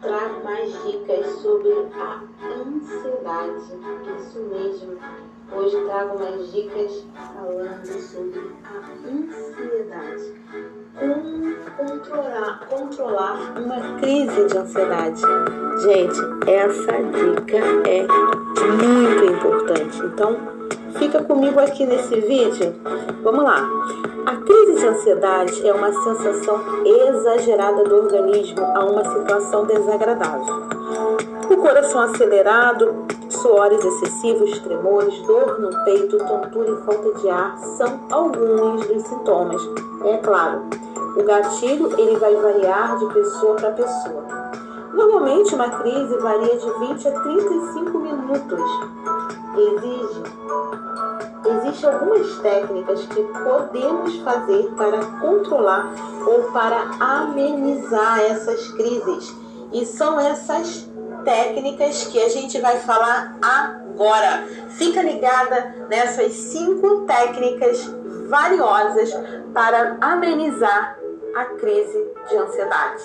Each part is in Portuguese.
trago mais dicas sobre a ansiedade. Isso mesmo. Hoje trago mais dicas falando sobre a ansiedade. Como controlar, controlar uma crise de ansiedade. Gente, essa dica é muito importante. Então, fica comigo aqui nesse vídeo. Vamos lá. A crise de ansiedade é uma sensação exagerada do organismo a uma situação desagradável. O coração acelerado, suores excessivos, tremores, dor no peito, tontura e falta de ar são alguns dos sintomas. É claro, o gatilho ele vai variar de pessoa para pessoa. Normalmente uma crise varia de 20 a 35 minutos. Exige Existem algumas técnicas que podemos fazer para controlar ou para amenizar essas crises. E são essas técnicas que a gente vai falar agora. Fica ligada nessas cinco técnicas valiosas para amenizar a crise de ansiedade.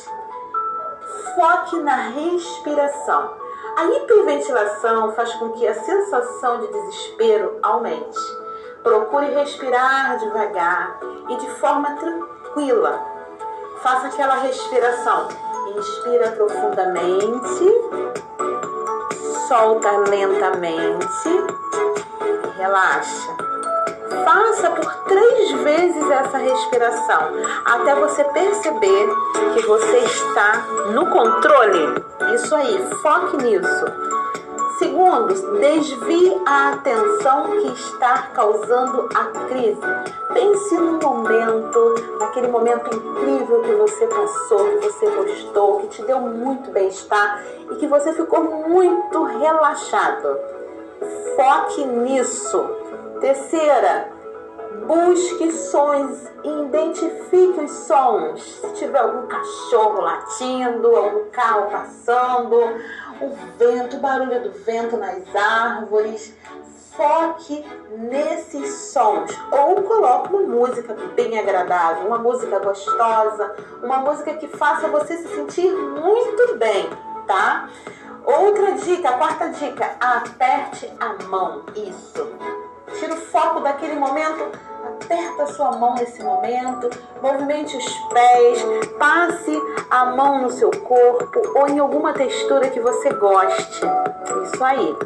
Foque na respiração. A hiperventilação faz com que a sensação de desespero aumente. Procure respirar devagar e de forma tranquila. Faça aquela respiração. Inspira profundamente, solta lentamente, relaxa. Faça por três vezes essa respiração até você perceber que você está no controle. Isso aí, foque nisso. Segundo, desvie a atenção que está causando a crise. Pense no momento, naquele momento incrível que você passou, que você gostou, que te deu muito bem-estar e que você ficou muito relaxado. Foque nisso. Terceira, busque sons e identifique os sons. Se tiver algum cachorro latindo, algum carro passando, o vento, o barulho do vento nas árvores, foque nesses sons ou coloque uma música bem agradável, uma música gostosa, uma música que faça você se sentir muito bem, tá? Outra dica, a quarta dica, aperte a mão. Isso. Tira o foco daquele momento Aperta a sua mão nesse momento, movimente os pés, passe a mão no seu corpo ou em alguma textura que você goste. Isso aí.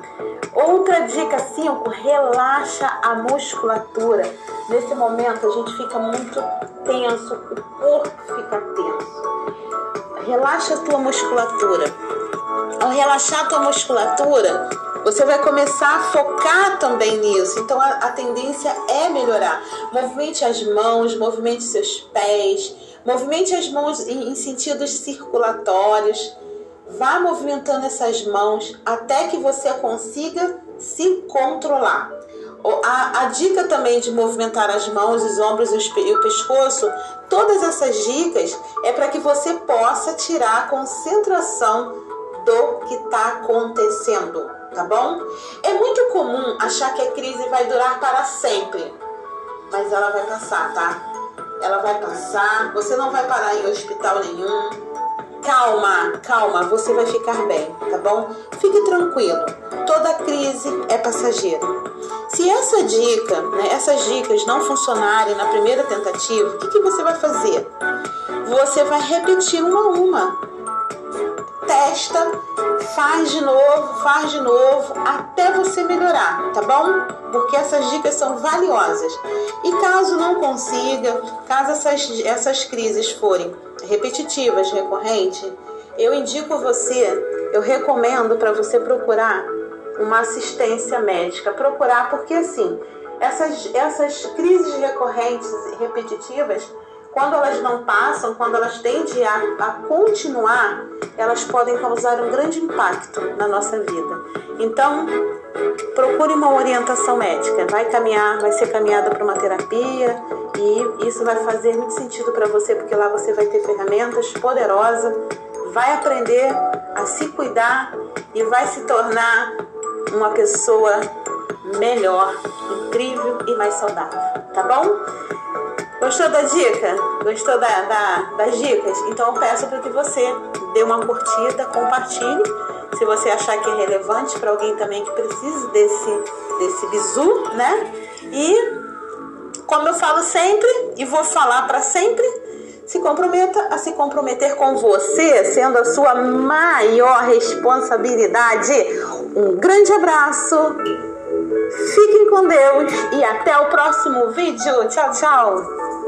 Outra dica 5, relaxa a musculatura. Nesse momento a gente fica muito tenso, o corpo fica tenso. Relaxa a tua musculatura. Ao relaxar a tua musculatura, você vai começar a focar também nisso. Então a, a tendência é melhorar. Movimente as mãos, movimente seus pés, movimente as mãos em, em sentidos circulatórios. Vá movimentando essas mãos até que você consiga se controlar. A, a, dica também de movimentar as mãos, os ombros e, e o pescoço, todas essas dicas é para que você possa tirar a concentração do que está acontecendo tá bom? É muito comum achar que a crise vai durar para sempre, mas ela vai passar, tá? Ela vai passar, você não vai parar em hospital nenhum. Calma, calma, você vai ficar bem, tá bom? Fique tranquilo, toda crise é passageira. Se essa dica, né, essas dicas não funcionarem na primeira tentativa, o que, que você vai fazer? Você vai repetir uma a uma testa, faz de novo, faz de novo, até você melhorar, tá bom? Porque essas dicas são valiosas. E caso não consiga, caso essas, essas crises forem repetitivas, recorrentes, eu indico você, eu recomendo para você procurar uma assistência médica. Procurar, porque assim, essas, essas crises recorrentes e repetitivas quando elas não passam, quando elas tendem a, a continuar, elas podem causar um grande impacto na nossa vida. Então, procure uma orientação médica. Vai caminhar, vai ser caminhada para uma terapia e isso vai fazer muito sentido para você, porque lá você vai ter ferramentas poderosas, vai aprender a se cuidar e vai se tornar uma pessoa melhor, incrível e mais saudável, tá bom? Gostou da dica? Gostou da, da, das dicas? Então eu peço para que você dê uma curtida, compartilhe. Se você achar que é relevante para alguém também que precise desse, desse bizu, né? E como eu falo sempre e vou falar para sempre, se comprometa a se comprometer com você, sendo a sua maior responsabilidade. Um grande abraço, fiquem com Deus e até o próximo vídeo. Tchau, tchau!